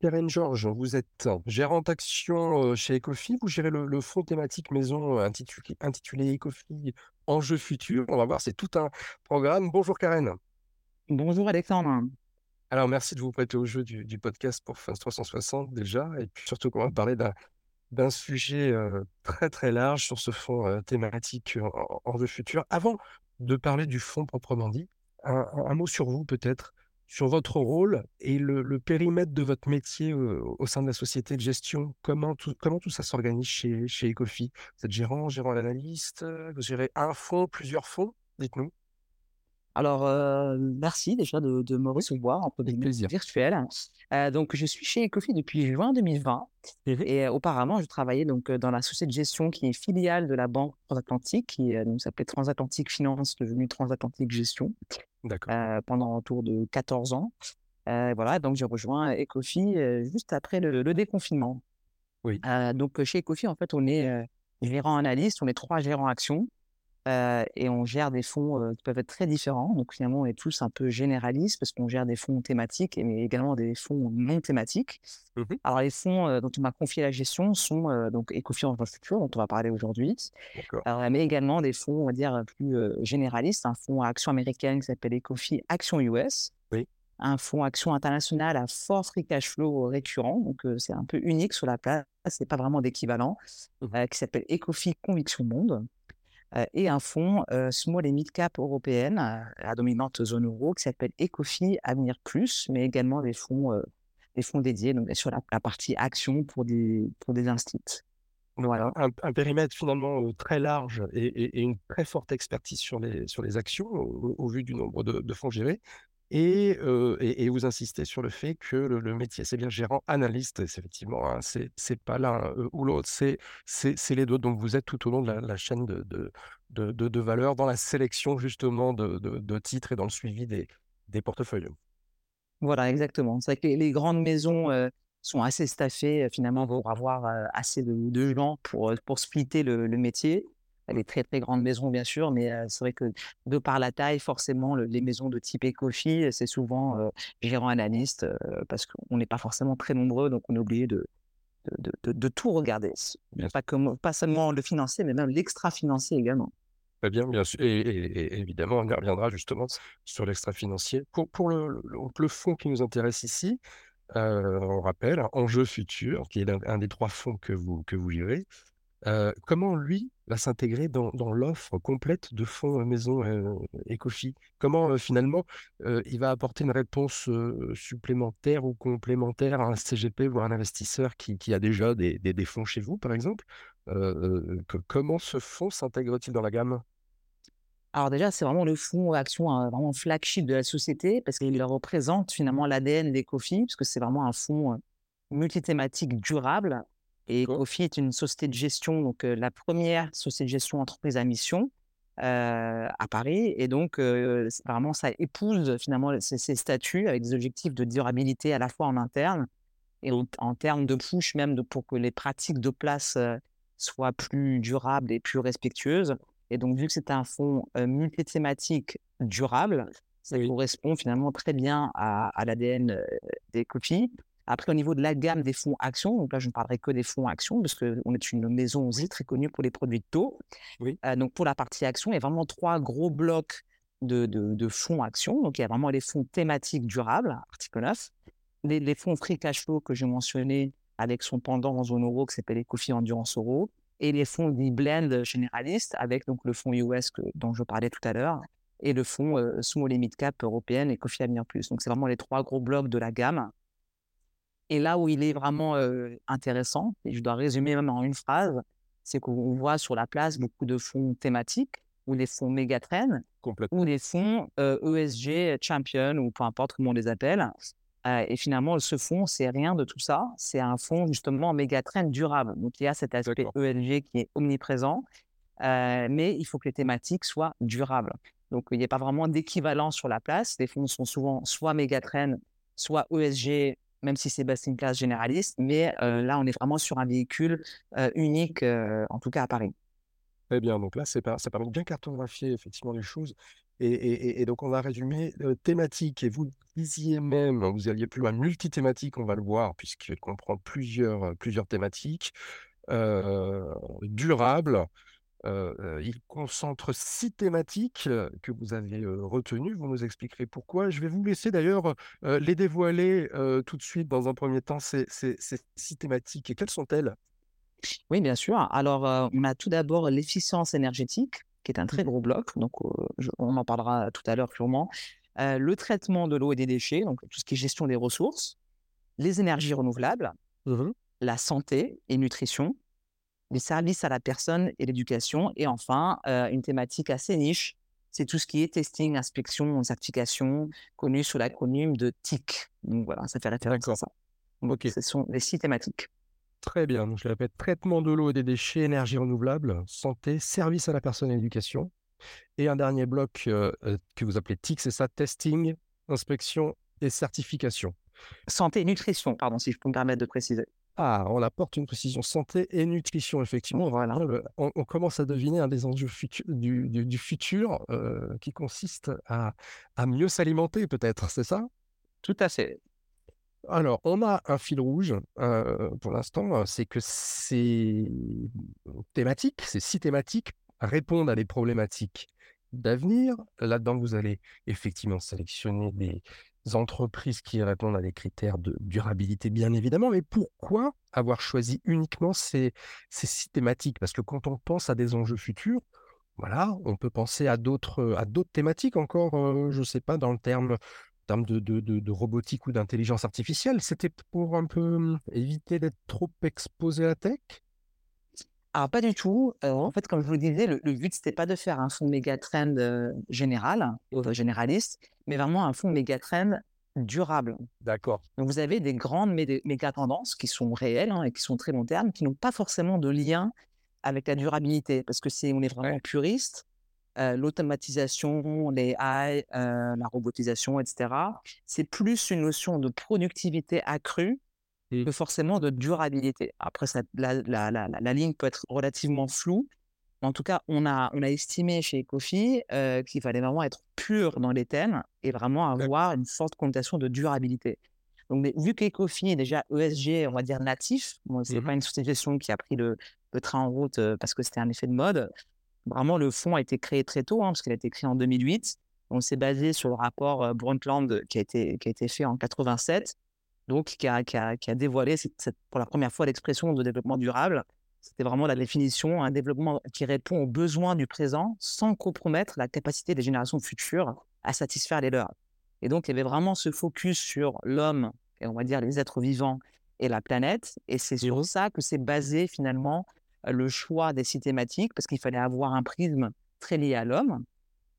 Karen Georges, vous êtes gérante action euh, chez Ecofi. Vous gérez le, le fonds thématique maison intitulé, intitulé Ecofi Enjeux futurs. On va voir, c'est tout un programme. Bonjour Karen. Bonjour Alexandre. Alors, merci de vous prêter au jeu du, du podcast pour Fins 360 déjà. Et puis surtout qu'on va parler d'un sujet euh, très très large sur ce fonds euh, thématique en, enjeux futurs. Avant de parler du fonds proprement dit, un, un mot sur vous peut-être sur votre rôle et le, périmètre de votre métier au, au sein de la société de gestion. Comment tout, ça s'organise chez, chez Ecofi? Vous êtes gérant, gérant l'analyste, vous gérez un fonds, plusieurs fonds Dites-nous? Alors, euh, merci déjà de, de me recevoir en plaisir virtuel. Euh, donc, je suis chez Ecofi depuis juin 2020 et euh, auparavant, je travaillais donc dans la société de gestion qui est filiale de la banque transatlantique, qui s'appelait Transatlantique Finance, devenue Transatlantique Gestion, pendant autour de 14 ans. voilà, donc j'ai rejoint Ecofi juste après le, le déconfinement. Oui. donc, chez Ecofi, en fait, on est gérant analyste, on est trois gérants actions. Euh, et on gère des fonds euh, qui peuvent être très différents. Donc finalement, on est tous un peu généralistes parce qu'on gère des fonds thématiques, mais également des fonds non thématiques. Mmh Alors les fonds euh, dont on m'a confié la gestion sont donc Ecofi Infrastructure, dont on va parler aujourd'hui, mais également des fonds, on va dire, plus généralistes. Un fonds à action américaine qui s'appelle Ecofi Action US. Oui. Un fonds action international à fort free cash flow récurrent, donc c'est un peu unique sur la place, c'est pas vraiment d'équivalent, mmh qui s'appelle Ecofi Conviction Monde. Euh, et un fonds euh, small et mid cap européenne à dominante zone euro qui s'appelle Ecofi Avenir Plus, mais également des fonds, euh, des fonds dédiés donc sur la, la, partie action pour des, pour des. Voilà. Un, périmètre finalement très large et, et, une très forte expertise sur les, sur les actions au, vu du nombre de, de fonds gérés. Et, vous insistez sur le fait que le, métier, c'est bien gérant, analyste, effectivement, hein, c'est, c'est pas l'un ou l'autre, c'est, c'est, c'est les deux. Donc vous êtes tout au long de la, chaîne de, de, valeur dans la sélection justement de, titres et dans le suivi des, portefeuilles. Voilà, exactement. C'est que les, grandes maisons sont assez staffées finalement pour avoir assez de, gens pour, pour splitter le métier les très très grandes maisons bien sûr, mais c'est vrai que de par la taille, forcément, les maisons de type Ecofi, c'est souvent euh, gérant analyste parce qu'on n'est pas forcément très nombreux, donc on est obligé de, de, de, de tout regarder. Pas, comme, pas seulement le financier, mais même l'extra-financier également. Très bien, bien sûr. Et, et, évidemment, on y reviendra justement sur l'extra-financier. Pour, pour le, le, le, fonds qui nous intéresse ici, euh, on rappelle, Enjeu Futur, qui est un, un, des trois fonds que vous, que vous gérez. Comment lui va s'intégrer dans, l'offre complète de fonds maison euh, Ecofi Comment finalement il va apporter une réponse supplémentaire ou complémentaire à un CGP ou à un investisseur qui, a déjà des, fonds chez vous, par exemple? Comment ce fonds s'intègre-t-il dans la gamme? Alors déjà, c'est vraiment le fonds action hein, vraiment flagship de la société parce qu'il représente finalement l'ADN d'Ecofi, parce que c'est vraiment un fonds multithématique durable et Ecofi est une société de gestion, donc la première société de gestion entreprise à mission euh, à Paris. Et donc, euh, vraiment, ça épouse finalement ces, ces, statuts avec des objectifs de durabilité à la fois en interne et en, en termes de push même de, pour que les pratiques de place soient plus durables et plus respectueuses. Et donc, vu que c'est un fonds multithématique durable, ça oui. correspond finalement très bien à, à l'ADN des copies. Après, au niveau de la gamme des fonds actions, donc là, je ne parlerai que des fonds actions, parce qu'on est une maison aussi très connue pour les produits de taux. Oui. Euh, donc, pour la partie actions, il y a vraiment trois gros blocs de, de, de, fonds actions. Donc, il y a vraiment les fonds thématiques durables, article 9, les, les fonds free cash flow que j'ai mentionné avec son pendant en zone euro qui s'appelle Ecofi Endurance Euro, et les fonds dits blend généralistes avec donc le fonds US que, dont je parlais tout à l'heure, et le fonds euh, Small et Mid Cap européenne et Coffee Avenir Plus. Donc, c'est vraiment les trois gros blocs de la gamme. Et là où il est vraiment euh, intéressant, et je dois résumer même en une phrase, c'est qu'on voit sur la place beaucoup de fonds thématiques ou des fonds mégatrends ou des fonds euh, ESG champion ou peu importe comment on les appelle. Euh, et finalement, ce fonds, c'est rien de tout ça. C'est un fonds justement mégatrend durable. Donc il y a cet aspect ESG qui est omniprésent, mais il faut que les thématiques soient durables. Donc il n'y a pas vraiment d'équivalent sur la place. Les fonds sont souvent soit mégatrend, soit ESG même si c'est une classe généraliste, mais là, on est vraiment sur un véhicule unique, en tout cas à Paris. Très bien, donc là, ça permet de bien cartographier effectivement les choses. Et, donc, on va résumer thématique. Et vous disiez même, vous alliez plus loin, multithématique, on va le voir, puisqu'il comprend plusieurs, plusieurs thématiques. durable, il concentre six thématiques que vous avez retenues. Vous nous expliquerez pourquoi. Je vais vous laisser d'ailleurs les dévoiler tout de suite dans un premier temps, ces, ces six thématiques. Et quelles sont-elles? Oui, bien sûr. Alors, on a tout d'abord l'efficience énergétique qui est un très gros bloc, donc on en parlera tout à l'heure sûrement. le traitement de l'eau et des déchets, donc tout ce qui est gestion des ressources, les énergies renouvelables, mmh la santé et nutrition, les services à la personne et l'éducation, et enfin une thématique assez niche, c'est tout ce qui est testing, inspection, certification, connu sous l'acronyme de TIC. Donc voilà, ça fait référence à ça. Donc, ce sont les six thématiques. Très bien. Donc, je le répète, traitement de l'eau et des déchets, énergie renouvelable, santé, service à la personne et éducation. Et un dernier bloc euh, que vous appelez TIC, c'est ça, testing, inspection et certification. Santé et nutrition, pardon, si je peux me permettre de préciser. Ah, on apporte une précision santé et nutrition, effectivement. Voilà. On, commence à deviner un des enjeux du, futur euh, qui consiste à, à mieux s'alimenter, peut-être, c'est ça? Tout à fait. Alors, on a un fil rouge pour l'instant, c'est que ces thématiques, ces six thématiques répondent à des problématiques d'avenir. Là-dedans, vous allez effectivement sélectionner des entreprises qui répondent à des critères de durabilité, bien évidemment. Mais pourquoi avoir choisi uniquement ces, ces six thématiques Parce que quand on pense à des enjeux futurs, voilà, on peut penser à d'autres à d'autres thématiques encore, je ne sais pas, dans le terme termes de, de, robotique ou d'intelligence artificielle, c'était pour un peu mmh, éviter d'être trop exposé à la tech? Alors, pas du tout. en fait, comme je vous le disais, le, but, c'était pas de faire un fonds méga trend général, généraliste, mais vraiment un fonds méga trend durable. D'accord. Donc, vous avez des grandes méga tendances qui sont réelles hein, et qui sont très long terme, qui n'ont pas forcément de lien avec la durabilité, parce que c'est, on est vraiment puriste l'automatisation, les AI, la robotisation, etc. C'est plus une notion de productivité accrue. Que forcément de durabilité. Après, ça, la, la, la, la, ligne peut être relativement floue. En tout cas, on a, on a estimé chez Ecofi qu'il fallait vraiment être pur dans les thèmes et vraiment avoir une forte connotation de durabilité. Donc, vu qu'Ecofi est déjà ESG, on va dire natif, bon, ce n'est mmh pas une société de gestion qui a pris le, le train en route parce que c'était un effet de mode, Vraiment, le fonds a été créé très tôt, hein, parce qu'il a été créé en 2008. On s'est basé sur le rapport euh, Brundtland qui a, été, qui a été fait en 87, donc qui a, qui a, qui a dévoilé pour la première fois l'expression de développement durable. C'était vraiment la définition, un développement qui répond aux besoins du présent sans compromettre la capacité des générations futures à satisfaire les leurs. Et donc, il y avait vraiment ce focus sur l'homme, et on va dire les êtres vivants et la planète. Et c'est sur ça que c'est basé finalement le choix des six thématiques parce qu'il fallait avoir un prisme très lié à l'homme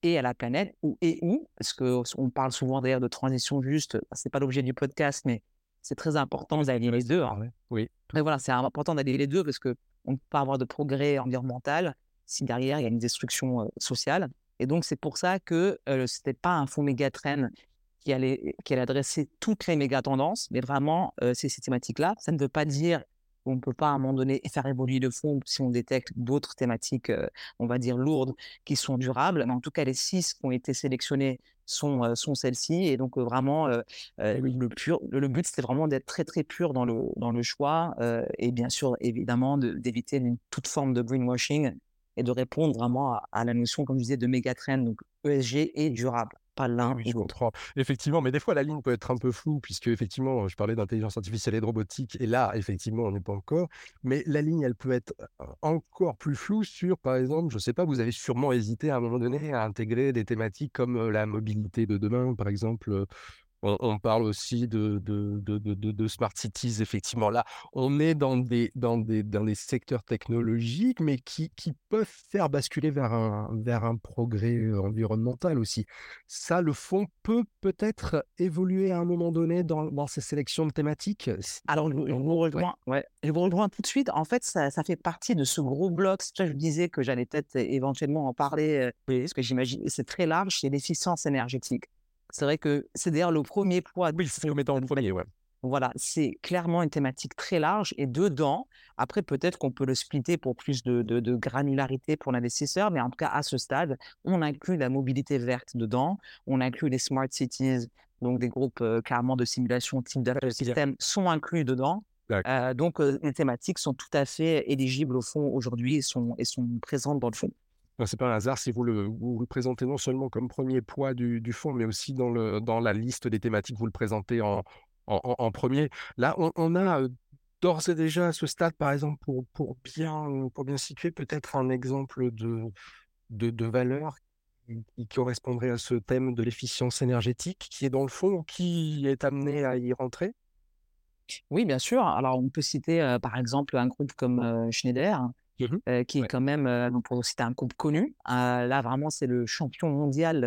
et à la planète ou et où parce que on parle souvent d'ailleurs de transition juste c'est pas l'objet du podcast mais c'est très important d'allier les deux hein. oui mais voilà c'est important d'allier les deux parce que on ne peut pas avoir de progrès environnemental si derrière il y a une destruction sociale. Et donc c'est pour ça que ce c'était pas un fonds méga qui allait qui allait adresser toutes les méga tendances mais vraiment ces, ces thématiques là ça ne veut pas dire on ne peut pas à un moment donné faire évoluer le fond si on détecte d'autres thématiques, on va dire lourdes, qui sont durables. Mais en tout cas, les six qui ont été sélectionnées sont, sont celles-ci. Et donc, vraiment, le, pur, le, but, c'était vraiment d'être très, très pur dans le, dans le choix. et bien sûr, évidemment, d'éviter toute forme de greenwashing et de répondre vraiment à, à la notion, comme je disais, de méga trend, donc ESG et durable pas l'un je comprends. Effectivement, mais des fois, la ligne peut être un peu floue, puisque, effectivement, je parlais d'intelligence artificielle et de robotique, et là, effectivement, on n'est pas encore. Mais la ligne, elle peut être encore plus floue sur, par exemple, je ne sais pas, vous avez sûrement hésité à un moment donné à intégrer des thématiques comme la mobilité de demain, par exemple, on, parle aussi de, de, de, de, smart cities, effectivement. Là, on est dans des, dans des, dans des secteurs technologiques, mais qui, qui peuvent faire basculer vers un, vers un progrès euh, environnemental aussi. Ça, le fond peut peut-être évoluer à un moment donné dans, dans ces sélections de thématiques? Alors, je, vous rejoins, ouais, je vous rejoins tout de suite. En fait, ça, ça fait partie de ce gros bloc. je disais que j'allais peut-être éventuellement en parler, euh, parce que j'imagine c'est très large, c'est l'efficience énergétique. C'est vrai que c'est d'ailleurs le premier poids. Oui, c'est le mettant en premier, ouais. Voilà, c'est clairement une thématique très large et dedans, après peut-être qu'on peut le splitter pour plus de, de- de granularité pour l'investisseur, mais en tout cas à ce stade, on inclut la mobilité verte dedans, on inclut les smart cities, donc des groupes euh, carrément de simulation type data system sont inclus dedans. Euh, donc euh, les thématiques sont tout à fait éligibles au fond aujourd'hui et sont, et sont présentes dans le fond. Ben, c'est pas un hasard si vous le vous le présentez non seulement comme premier poids du du fonds, mais aussi dans le dans la liste des thématiques, vous le présentez en en en en 1 Là, on on a, d'ores et déjà à ce stade, par exemple, pour pour bien, heu, pour bien situer, peut-être un exemple de de de valeur qui correspondrait à ce thème de l'efficience énergétique qui est dans le fond ou qui est amené à y rentrer? Oui, bien sûr. Alors on peut citer euh, par exemple un groupe comme euh, Schneider. Mmh qui est quand même, donc pour citer un groupe connu, heu, là vraiment c'est le champion mondial,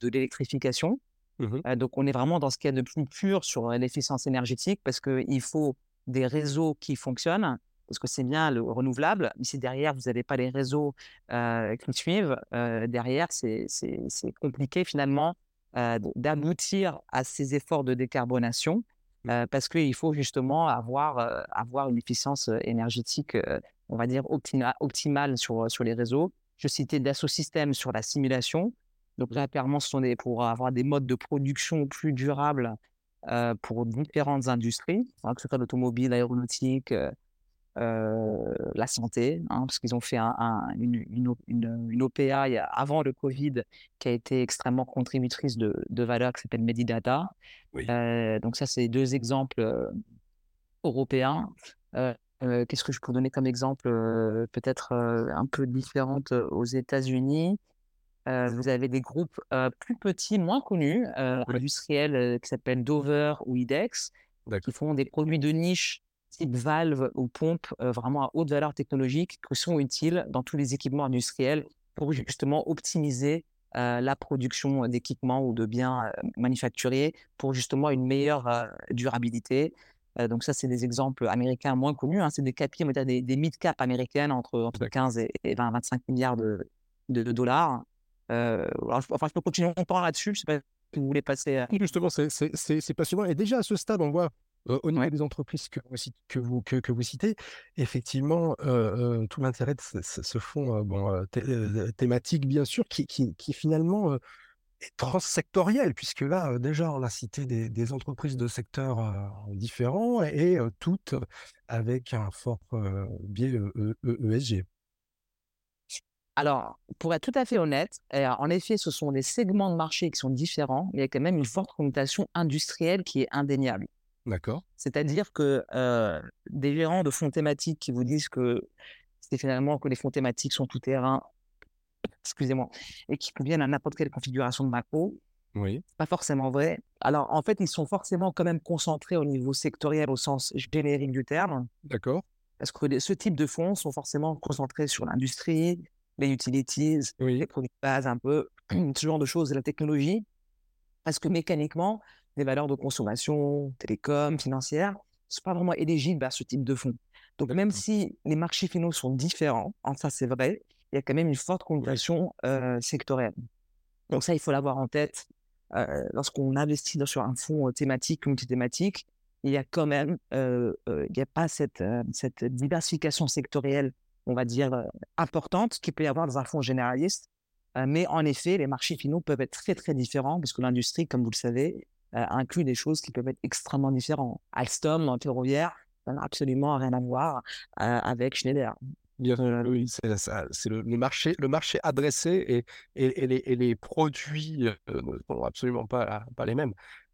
de l'électrification. Mmh donc on est vraiment dans ce qu'il y a de plus pur sur, l'efficience énergétique parce qu'il faut des réseaux qui fonctionnent, parce que c'est bien le renouvelable, mais si derrière vous n'avez pas les réseaux, qui suivent, derrière c'est c'est c'est compliqué finalement, d'aboutir à ces efforts de décarbonation, Mmh. parce qu'il faut justement avoir, une efficience, énergétique, on va dire optima optimale sur, sur les réseaux. Je citais Dassault Systèmes sur la simulation. Donc là, clairement, ce sont des pour avoir des modes de production plus durables, pour différentes industries, hein, que ce soit l'automobile, l'aéronautique, la santé, hein, parce qu'ils ont fait un un une une O une, une OPA avant le covid qui a été extrêmement contributrice de de valeur qui s'appelle Medidata. Oui. Donc ça, c'est 2 exemples, européens. Heu, qu'est-ce que je peux donner comme exemple, heu, peut-être, heu, un peu différente, aux États-Unis? Vous avez des groupes, plus petits, moins connus, industriels, qui s'appellent Dover ou IDEX, qui font des produits de niche type valves ou pompes, vraiment à haute valeur technologique, qui sont utiles dans tous les équipements industriels pour justement optimiser, la production d'équipements ou de biens, manufacturés pour justement une meilleure, durabilité. Donc ça, c'est des exemples américains moins connus, hein. C'est des dire des des mid-cap américaines entre entre D'accord. 15 et et 20-25 000 de de de dollars. Heu, alors je enfin je peux continuer longtemps là-dessus, je sais pas si vous voulez passer à justement, c'est passionnant et déjà à ce stade, on voit, au niveau ouais. des entreprises que vous cit que vous que que vous citez, effectivement, tout l'intérêt de ce fonds, bon, thématique bien sûr qui qui qui finalement, transsectoriel puisque là, heu, déjà on a cité des des entreprises de secteurs, heu, différents et heu, toutes avec un fort, biais, heu, E E ESG. Alors, pour être tout à fait honnête, en effet, ce sont des segments de marché qui sont différents, mais il y a quand même une forte connotation industrielle qui est indéniable. D'accord. C'est-à-dire que, des gérants de fonds thématiques qui vous disent que c'est finalement que les fonds thématiques sont tout terrain, excusez-moi, et qui conviennent à n'importe quelle configuration de macro, Oui, pas forcément vrai. Alors, en fait, ils sont forcément quand même concentrés au niveau sectoriel au sens générique du terme. d'accord. Parce que ce type de fonds sont forcément concentrés sur l'industrie, les utilities, les produits de base un peu, ce genre de choses la technologie. Parce que mécaniquement, les valeurs de consommation, télécom, financières, sont pas vraiment éligibles à ce type de fonds. Donc même si les marchés finaux sont différents, hein, ça c'est vrai, il y a quand même une forte connotation, sectorielle. Donc ça, il faut l'avoir en tête, lorsqu'on investit dans sur un fonds, thématique, multithématique, il y a quand même, il y a pas cette, diversification sectorielle, on va dire, importante qu'il peut y avoir dans un fonds généraliste. Mais en effet, les marchés finaux peuvent être très, très différents parce que l'industrie, comme vous le savez, inclut des choses qui peuvent être extrêmement différents. Alstom, le ferroviaire, ça n'a absolument rien à voir, avec Schneider. Oui, c'est ça, c'est le le marché le marché adressé et et et les et les produits, ne sont absolument pas pas les mêmes.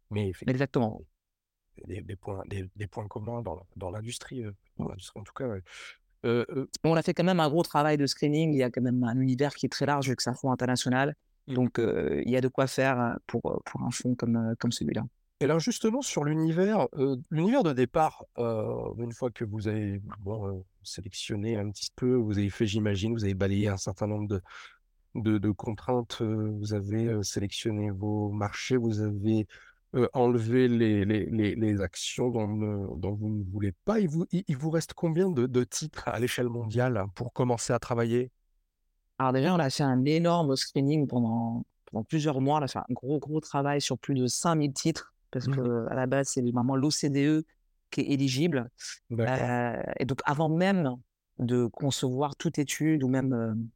Mais exactement. des des points des des points communs dans dans l'industrie, l'industrie en tout cas, ouais. Heu, On a fait quand même un gros travail de screening. Il y a quand même un univers qui est très large vu que c'est un fonds international. mmh Donc, il y a de quoi faire, pour, pour un fonds comme, comme celui-là. Et alors justement sur l'univers, l'univers de départ, une fois que vous avez bon, sélectionné un petit peu, vous avez fait j'imagine, vous avez balayé un certain nombre de de contraintes, vous avez, sélectionné vos marchés, vous avez, enlevé les les les actions dont dont vous ne voulez pas. Il vous il vous reste combien de titres à l'échelle mondiale pour commencer à travailler? Alors déjà, on a fait un énorme screening pendant pendant plusieurs mois. On a fait un gros, gros travail sur plus de 5 000 titres, parce Mmh que à la base, c'est vraiment l'OCDE qui est éligible. et donc, avant même de concevoir toute étude ou même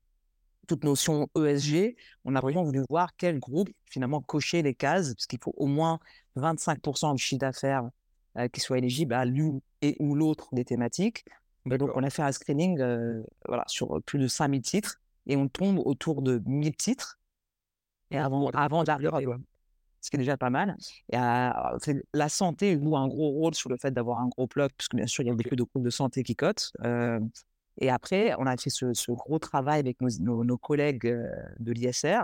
toute notion ESG, on a vraiment voulu voir quel groupe finalement cochait les cases, parce qu'il faut au moins 25% du chiffre d'affaires qui soit éligible à l'une et ou l'autre des thématiques. donc, on a fait un screening voilà, sur plus de 5000 titres et on tombe autour de 1000 titres. Et avant, avant d'arriver, ce qui est déjà pas mal. Et la santé joue un gros rôle sur le fait d'avoir un gros bloc, parce que bien sûr, il y a beaucoup de groupes de santé qui cotent. et après, on a fait ce, gros travail avec nos, collègues de l'ISR,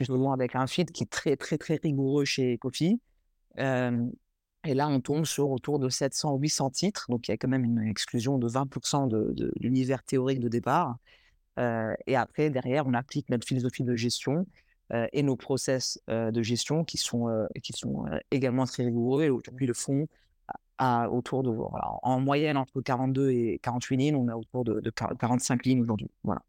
justement avec un feed qui est très, très, très rigoureux chez Kofi. Et là, on tombe sur autour de 700-800 titres. Donc, il y a quand même une exclusion de 20% de, l'univers théorique de départ. et après, derrière, on applique notre philosophie de gestion et nos process de gestion qui sont, qui sont également très rigoureux. Et aujourd'hui, le fond a autour de, en moyenne, entre 42 et 48 lignes. On a autour de, 45 lignes aujourd'hui. Voilà.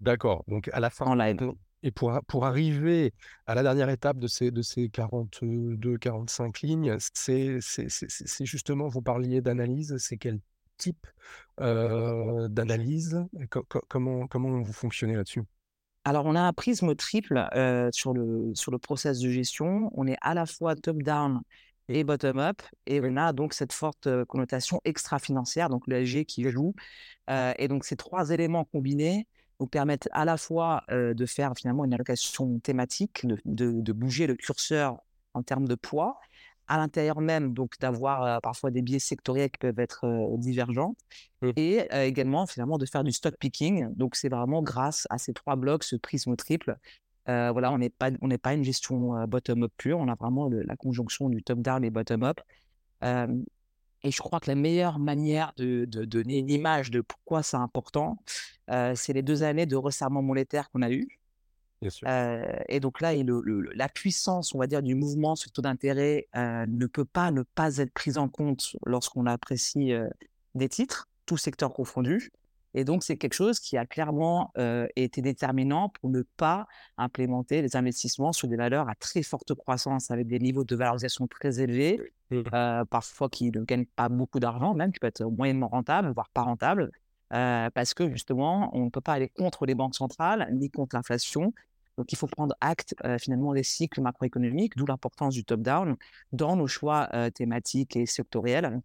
D'accord. Donc, à la fin, en live. Et pour, pour arriver à la dernière étape de ces, de ces 42-45 lignes, c'est justement, vous parliez d'analyse, c'est quel type d'analyse? Comment, comment vous fonctionnez là-dessus? Alors, on a un prisme triple sur, le, sur le process de gestion. On est à la fois top-down et bottom-up. Et on a donc cette forte connotation extra-financière, donc le LG qui joue. et donc, ces trois éléments combinés nous permettent à la fois de faire finalement une allocation thématique, de, de, bouger le curseur en termes de poids, à l'intérieur même, donc d'avoir parfois des biais sectoriels qui peuvent être divergents, mmh. et également finalement de faire du stock picking. Donc c'est vraiment grâce à ces trois blocs, ce prisme triple. voilà, on n'est pas, on n'est pas une gestion bottom-up pure, on a vraiment la conjonction du top-down et bottom-up. et je crois que la meilleure manière de, de donner une image de pourquoi c'est important, c'est les deux années de resserrement monétaire qu'on a et donc là, la puissance, on va dire, du mouvement sur le taux d'intérêt ne peut pas ne pas être prise en compte lorsqu'on apprécie des titres, tous secteurs confondus. Et donc, c'est quelque chose qui a clairement été déterminant pour ne pas implémenter les investissements sur des valeurs à très forte croissance avec des niveaux de valorisation très élevés, parfois qui ne gagnent pas beaucoup d'argent, même qui peut être moyennement rentable, voire pas rentable, parce que justement, on ne peut pas aller contre les banques centrales ni contre l'inflation. Donc, il faut prendre acte finalement des cycles macroéconomiques, d'où l'importance du top-down dans nos choix thématiques et sectoriels.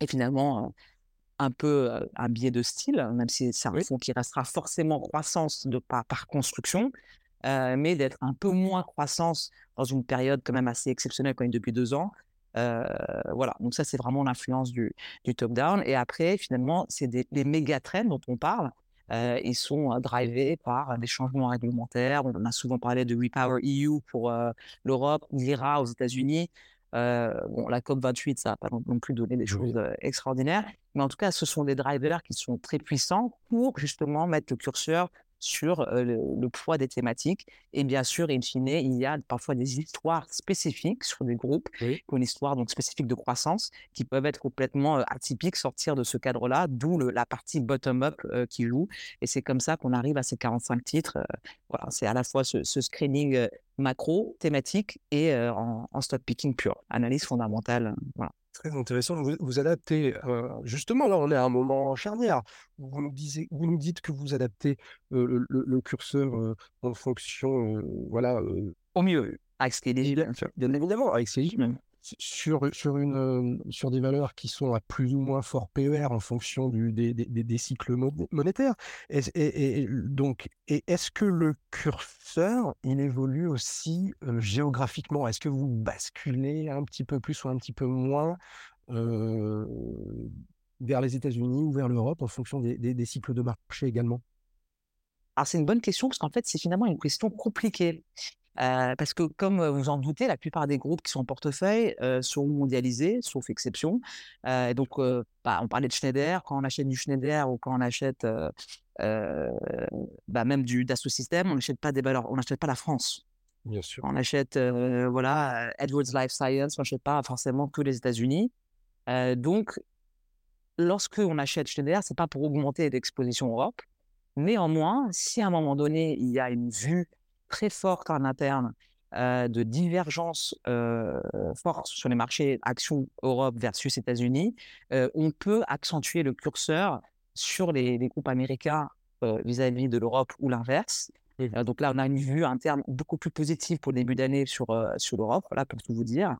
Et finalement, un peu un biais de style, même si c'est un fonds qui restera forcément croissance de par, par construction, mais d'être un peu moins croissance dans une période quand même assez exceptionnelle, quand même depuis deux ans, voilà, donc ça, c'est vraiment l'influence du, du top-down. Et après, finalement, c'est les méga trends dont on parle. ils sont drivés par des changements réglementaires. On a souvent parlé de Repower EU pour l'Europe, l'IRA aux États-Unis. bon, la COP28, ça n'a pas non plus donné des choses extraordinaires. Mais en tout cas, ce sont des drivers qui sont très puissants pour justement mettre le curseur sur le, poids des thématiques. Et bien sûr, in fine, il y a parfois des histoires spécifiques sur des groupes, une histoire donc spécifique de croissance, qui peuvent être complètement atypiques, sortir de ce cadre-là, d'où la partie bottom-up qui joue. Et c'est comme ça qu'on arrive à ces 45 titres. voilà, c'est à la fois ce, screening macro, thématique et en, en, stock picking pur, analyse fondamentale. Voilà. Très intéressant. Vous, vous adaptez, justement, là, on est à un moment charnière. Vous nous, disiez, vous nous dites que vous adaptez le, curseur en fonction, voilà. Au mieux, avec ce qui est bien, bien évidemment, avec ce qui est sur, sur, une, sur des valeurs qui sont à plus ou moins fort PER en fonction du, des, des, des, cycles monétaires. Et, donc, et est-ce que le curseur, il évolue aussi géographiquement? Est-ce que vous basculez un petit peu plus ou un petit peu moins vers les États-Unis ou vers l'Europe en fonction des, cycles de marché également? C'est une bonne question parce qu'en fait, c'est finalement une question compliquée parce que, comme vous en doutez, la plupart des groupes qui sont en portefeuille sont mondialisés, sauf exception. Et donc, bah, on parlait de Schneider. Quand on achète du Schneider ou quand on achète bah, même du Dassault Systèmes, on n'achète pas des valeurs, on n'achète pas la France. Bien sûr. On achète voilà, Edwards Life Science, on n'achète pas forcément que les États-Unis. donc, lorsque on achète Schneider, c'est pas pour augmenter l'exposition Europe. Néanmoins, si à un moment donné, il y a une vue très forte en interne de divergence forte sur les marchés actions Europe versus États-Unis, on peut accentuer le curseur sur les, groupes américains vis-à-vis de l'Europe ou l'inverse. donc là, on a une vue interne beaucoup plus positive pour le début d'année sur, sur l'Europe, voilà, pour tout vous dire.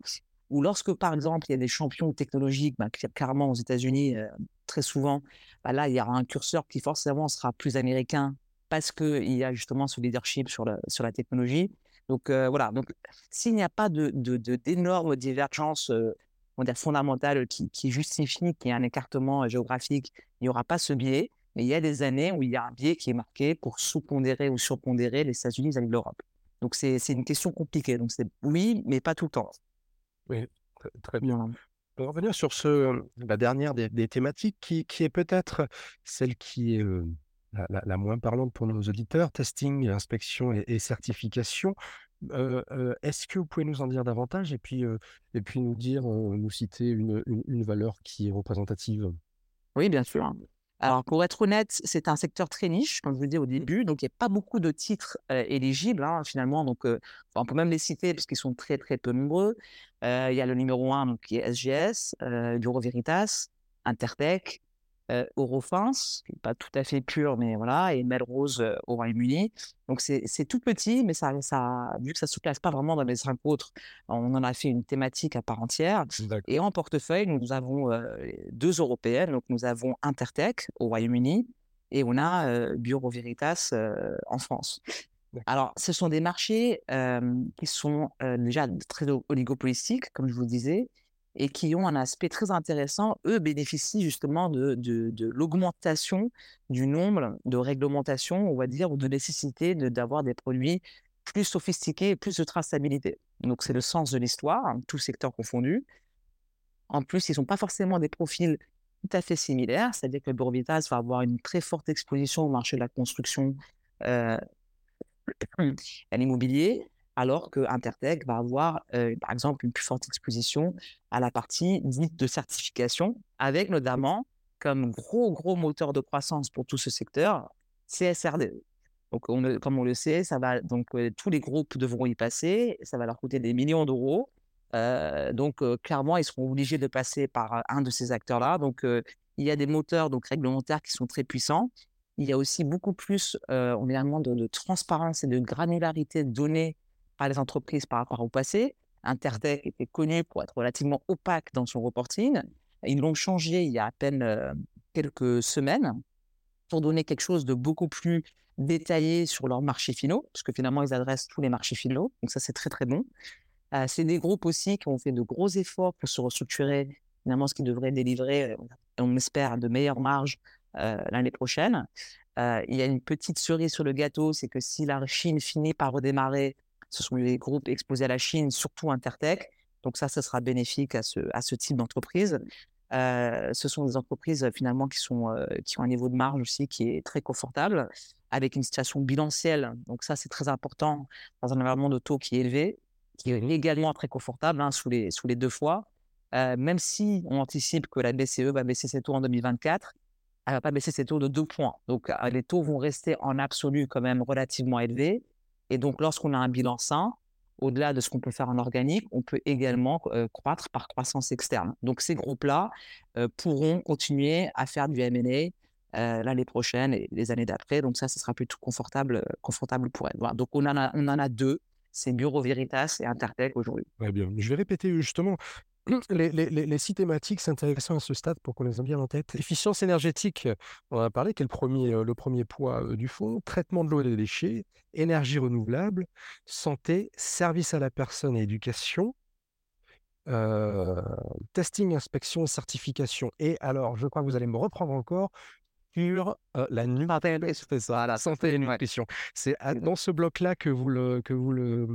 Ou lorsque, par exemple, il y a des champions technologiques, bah, carrément aux États-Unis, très souvent, bah, là, il y aura un curseur qui forcément sera plus américain parce qu'il y a justement ce leadership sur la, sur la technologie. Donc voilà, donc s'il n'y a pas de, d'énormes divergences fondamentales qui, qui justifient qu'il y ait un écartement géographique, il n'y aura pas ce biais. Mais il y a des années où il y a un biais qui est marqué pour sous-pondérer ou surpondérer les États-Unis avec l'Europe. Donc c'est, une question compliquée. Donc c'est oui, mais pas tout le temps. Oui, très, bien. Pour revenir sur ce, la dernière des, thématiques qui, qui est peut-être celle qui est la, moins parlante pour nos auditeurs, testing, inspection et, certification. Est-ce que vous pouvez nous en dire davantage et puis, et puis nous dire, nous citer une, une, valeur qui est représentative? Oui, bien sûr. Alors, pour être honnête, c'est un secteur très niche, comme je vous disais au mmh. début. Donc, il n'y a pas beaucoup de titres éligibles, hein, finalement. Donc, on peut même les citer parce qu'ils sont très, très peu nombreux. il y a le numéro 1, donc, qui est SGS, Bureau Veritas, Intertech, euh, Eurofins, qui n'est pas tout à fait pur, mais voilà, et Melrose euh, au Royaume-Uni. Donc c'est tout petit, mais ça, ça, vu que ça ne se place pas vraiment dans les cinq autres, on en a fait une thématique à part entière. Et en portefeuille, nous avons euh, deux européennes. Donc nous avons Intertech au Royaume-Uni et on a Bureau Veritas en France. Alors, ce sont des marchés qui sont déjà très oligopolistiques, comme je vous le disais, et qui ont un aspect très intéressant, eux bénéficient justement de, de, l'augmentation du nombre de réglementations, on va dire, ou de nécessité d'avoir des produits plus sophistiqués et plus de traçabilité. Donc c'est le sens de l'histoire, hein, tout secteur confondu. En plus, ils n'ont pas forcément des profils tout à fait similaires, c'est-à-dire que Bureau va avoir une très forte exposition au marché de la construction euh, à l'immobilier, alors que Intertech va avoir, par exemple, une plus forte exposition à la partie dite de certification, avec notamment comme gros, gros moteur de croissance pour tout ce secteur, CSRD. Donc, comme on le sait, ça va, donc, tous les groupes devront y passer, ça va leur coûter des millions d'euros. donc, clairement, ils seront obligés de passer par un de ces acteurs-là. Donc, il y a des moteurs donc, réglementaires qui sont très puissants. Il y a aussi beaucoup plus, on de, de transparence et de granularité de données les entreprises par rapport au passé. Intertech était connu pour être relativement opaque dans son reporting. Ils l'ont changé il y a à peine euh, quelques semaines pour donner quelque chose de beaucoup plus détaillé sur leurs marchés finaux, parce que finalement, ils adressent tous les marchés finaux. Donc ça, c'est très, très bon. Euh, c'est des groupes aussi qui ont fait de gros efforts pour se restructurer, finalement, ce qui devrait délivrer, euh, on espère, de meilleures marges l'année prochaine. il y a une petite cerise sur le gâteau, c'est que si la Chine finit par redémarrer, ce sont les groupes exposés à la Chine, surtout Intertech. Donc ça, ce sera bénéfique à ce, type d'entreprise. Euh, ce sont des entreprises finalement qui, sont, euh, qui ont un niveau de marge aussi qui est très confortable, avec une situation bilancielle. Donc ça, c'est très important dans un environnement de taux qui est élevé, qui est également très confortable hein, sous, les, deux fois. Euh, même si on anticipe que la BCE va baisser ses taux en 2024, elle ne va pas baisser ses taux de deux points. Donc les taux vont rester en absolu quand même relativement élevés. Et donc, lorsqu'on a un bilan sain, au-delà de ce qu'on peut faire en organique, on peut également croître par croissance externe. Donc, ces groupes-là pourront continuer à faire du M&A l'année prochaine et les années d'après. Donc, ça, ce sera plutôt confortable, confortable pour elles. Donc, on en a, on en a deux. C'est Bureau Veritas et Intertech aujourd'hui. Très bien. Je vais répéter justement les, six thématiques s'intéressant à ce stade pour qu'on les ait bien en tête. Efficience énergétique, on en a parlé, qui est le premier, euh, le premier poids euh, du fond. Traitement de l'eau et des déchets, énergie renouvelable, santé, service à la personne et éducation. Euh, testing, inspection, certification. Et alors, je crois que vous allez me reprendre encore sur la nutrition. la santé et nutrition. C'est dans ce bloc-là que vous le, que vous le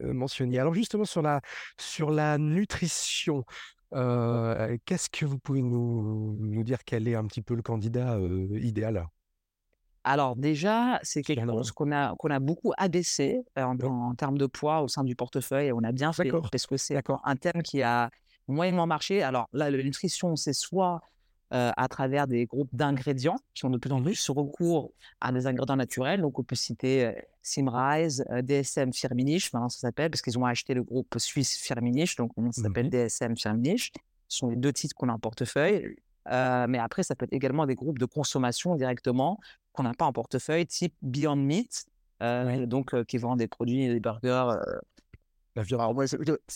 mentionniez. Alors justement sur la, sur la nutrition, qu'est-ce que vous pouvez nous, nous, dire quel est un petit peu le candidat idéal? Alors déjà, c'est quelque chose qu'on a, qu'on a beaucoup abaissé en, termes de poids au sein du portefeuille et on a bien fait parce que c'est un thème qui a moyennement marché. Alors là, la nutrition, c'est soit à travers des groupes d'ingrédients qui ont de plus en plus recours à des ingrédients naturels. Donc, on peut citer Simrise, DSM Firmenich, maintenant ça s'appelle, parce qu'ils ont acheté le groupe suisse Firmenich, donc ça s'appelle DSM Firmenich. Ce sont les deux titres qu'on a en portefeuille. mais après, ça peut être également des groupes de consommation directement qu'on n'a pas en portefeuille, type Beyond Meat, donc qui vendent des produits, des burgers la viande.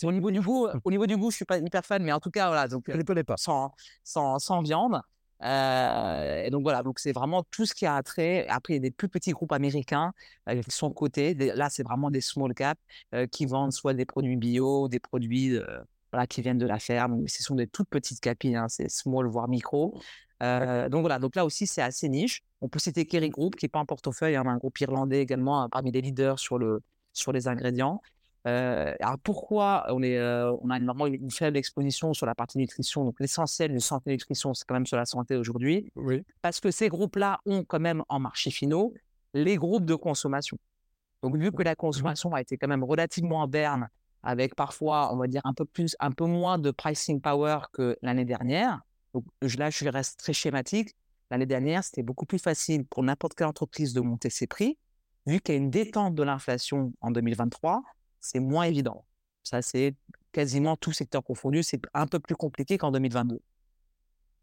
au niveau du goût, au niveau du goût, je suis pas hyper fan, mais en tout cas, voilà, donc je ne connais pas. Sans, sans, sans viande. Euh, et donc voilà, donc c'est vraiment tout ce qui a trait. Après, il y a des plus petits groupes américains euh, qui sont cotés. Là, c'est vraiment des small caps euh, qui vendent soit des produits bio, des produits voilà, qui viennent de la ferme. Mais ce sont des toutes petites capilles, hein, c'est small voire micro. donc voilà, donc là aussi c'est assez niche. On peut citer Kerry Group qui n'est pas en portefeuille, hein, un groupe irlandais également hein, parmi les leaders sur le sur les ingrédients. Euh, alors pourquoi on, est, euh, on a normalement une faible exposition sur la partie nutrition Donc l'essentiel de santé et nutrition, c'est quand même sur la santé aujourd'hui. Oui. Parce que ces groupes-là ont quand même en marché finaux les groupes de consommation. Donc vu que la consommation a été quand même relativement en berne, avec parfois, on va dire, un peu plus, un peu moins de pricing power que l'année dernière. Donc là, je reste très schématique. L'année dernière, c'était beaucoup plus facile pour n'importe quelle entreprise de monter ses prix, vu qu'il y a une détente de l'inflation en 2023 c'est moins évident. Ça, c'est quasiment tout secteur confondu. C'est un peu plus compliqué qu'en 2022.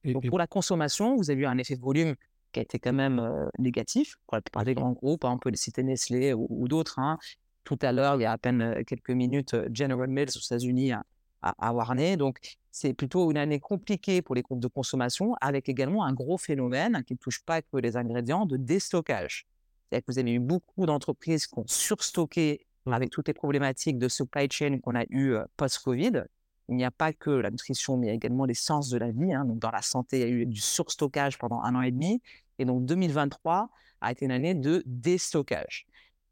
Et, pour la consommation, vous avez eu un effet de volume qui a été quand même euh, négatif pour la plupart des grands groupes. Hein, on peut citer Nestlé ou, d'autres. Hein. Tout à l'heure, il y a à peine quelques minutes, General Mills aux États-Unis a, a, warné. Donc, c'est plutôt une année compliquée pour les groupes de consommation, avec également un gros phénomène qui ne touche pas que les ingrédients de déstockage. C'est-à-dire que vous avez eu beaucoup d'entreprises qui ont surstocké avec toutes les problématiques de supply chain qu'on a eues post-Covid, il n'y a pas que la nutrition, mais il y a également les sciences de la vie. Hein. Donc, dans la santé, il y a eu du surstockage pendant un an et demi. Et donc, 2023 a été une année de déstockage.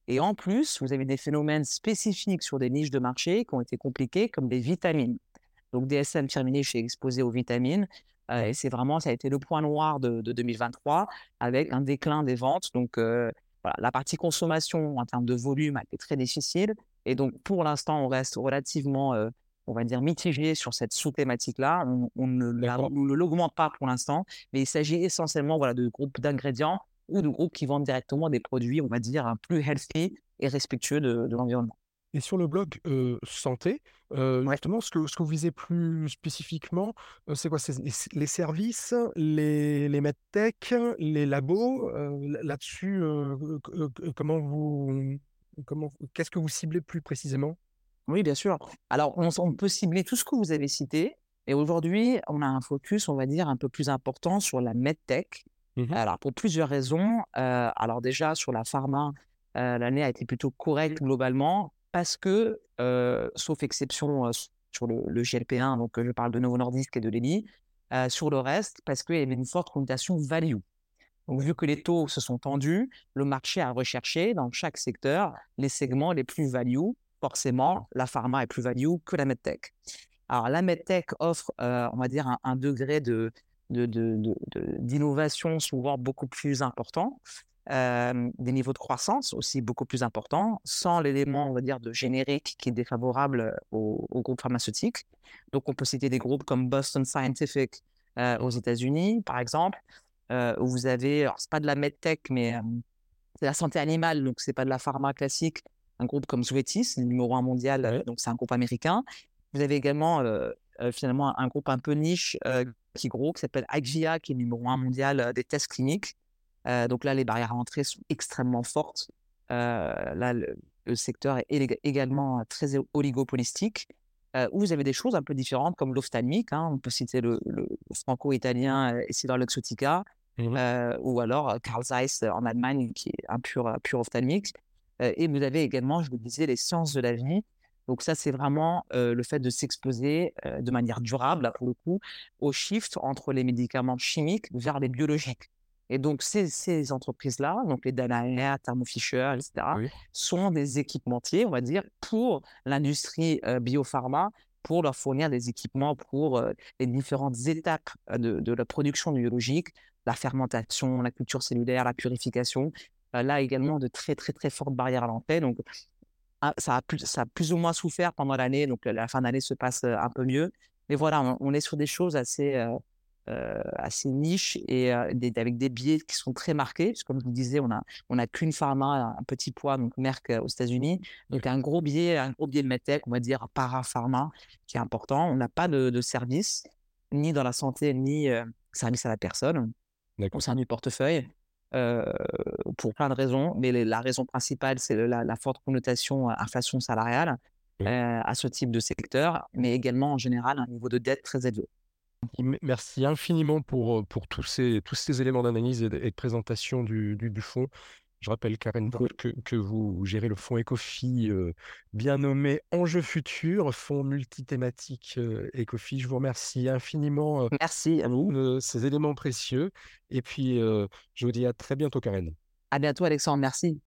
Et en plus, vous avez des phénomènes spécifiques sur des niches de marché qui ont été compliqués, comme des vitamines. Donc, DSM Firmenich est exposé aux vitamines. et c'est vraiment, ça a été le point noir de, 2023 avec un déclin des ventes. Donc, la partie consommation en termes de volume a été très difficile. Et donc, pour l'instant, on reste relativement, euh, on va dire, mitigé sur cette sous-thématique-là. On, ne, l'augmente pas pour l'instant, mais il s'agit essentiellement voilà, de groupes d'ingrédients ou de groupes qui vendent directement des produits, on va dire, plus healthy et respectueux de l'environnement. Et sur le blog santé, justement, ce que, ce que vous visez plus spécifiquement, c'est quoi? C'est les, services, les, les medtech, les labos. Là-dessus, comment vous, comment, qu'est-ce que vous ciblez plus précisément? Oui, bien sûr. Alors, on, peut cibler tout ce que vous avez cité. Et aujourd'hui, on a un focus, on va dire, un peu plus important sur la medtech. Mmh alors, pour plusieurs raisons. alors, déjà, sur la pharma, l'année a été plutôt correcte globalement parce que, sauf exception sur le, GLP1, donc je parle de Novo Nordisk et de Lilly, sur le reste, parce qu'il y avait une forte connotation value. Donc, vu que les taux se sont tendus, le marché a recherché dans chaque secteur les segments les plus value. Forcément, la pharma est plus value que la medtech. Alors, la medtech offre, on va dire, un, degré de, d'innovation souvent beaucoup plus important des niveaux de croissance aussi beaucoup plus importants, sans l'élément, on va dire, de générique qui est défavorable aux, groupes pharmaceutiques. Donc, on peut citer des groupes comme Boston Scientific aux États-Unis, par exemple, où vous avez, alors, c'est pas de la medtech, mais c'est la santé animale, donc c'est pas de la pharma classique, un groupe comme Zoetis, le numéro un mondial, donc c'est un groupe américain. Vous avez également finalement un groupe un peu niche qui est gros, qui s'appelle Agvia, qui est numéro un mondial des tests cliniques. Euh, donc là, les barrières à l'entrée sont extrêmement fortes. Euh, là, le, secteur est également très oligopolistique. Euh, où vous avez des choses un peu différentes comme l'ophtalmique. Hein. On peut citer le, franco-italien Isidore Luxottica, mmh ou alors Carl Zeiss en Allemagne, qui est un pur, pur ophtalmique. et vous avez également, je vous disais, les sciences de la vie. Donc ça, c'est vraiment le fait de s'exposer de manière durable, pour le coup, au shift entre les médicaments chimiques vers les biologiques. Et donc, ces, entreprises-là, donc les Danaher, Thermo Fisher, etc., sont des équipementiers, on va dire, pour l'industrie biopharma, pour leur fournir des équipements pour les différentes étapes de, la production biologique, la fermentation, la culture cellulaire, la purification. là également, de très, très, très fortes barrières à l'entrée. Donc, ah, ça, a plus, ça a plus ou moins souffert pendant l'année. Donc, la fin d'année se passe un peu mieux. Mais voilà, on, est sur des choses assez assez niche et des avec des biais qui sont très marqués. Parce que comme je vous disais, on a on a qu'une pharma, un petit poids, donc Merck aux États-Unis. Donc un gros biais un gros biais medtech, on va dire para-pharma qui est important. On n'a pas de de service, ni dans la santé, ni service à la personne au sein du portefeuille, pour plein de raisons. Mais la raison principale, c'est la la forte connotation inflation salariale, à ce type de secteur, mais également en général un niveau de dette très élevé. Merci infiniment pour, pour tous ces, tous ces éléments d'analyse et de, présentation du, du, fonds. Je rappelle, Karen que, que vous gérez le fonds Ecofi, bien nommé Enjeu Futur, fonds multithématique euh, Ecofi. Je vous remercie infiniment Merci à vous. de ces éléments précieux. Et puis, je vous dis à très bientôt, Karen. À bientôt, Alexandre. Merci.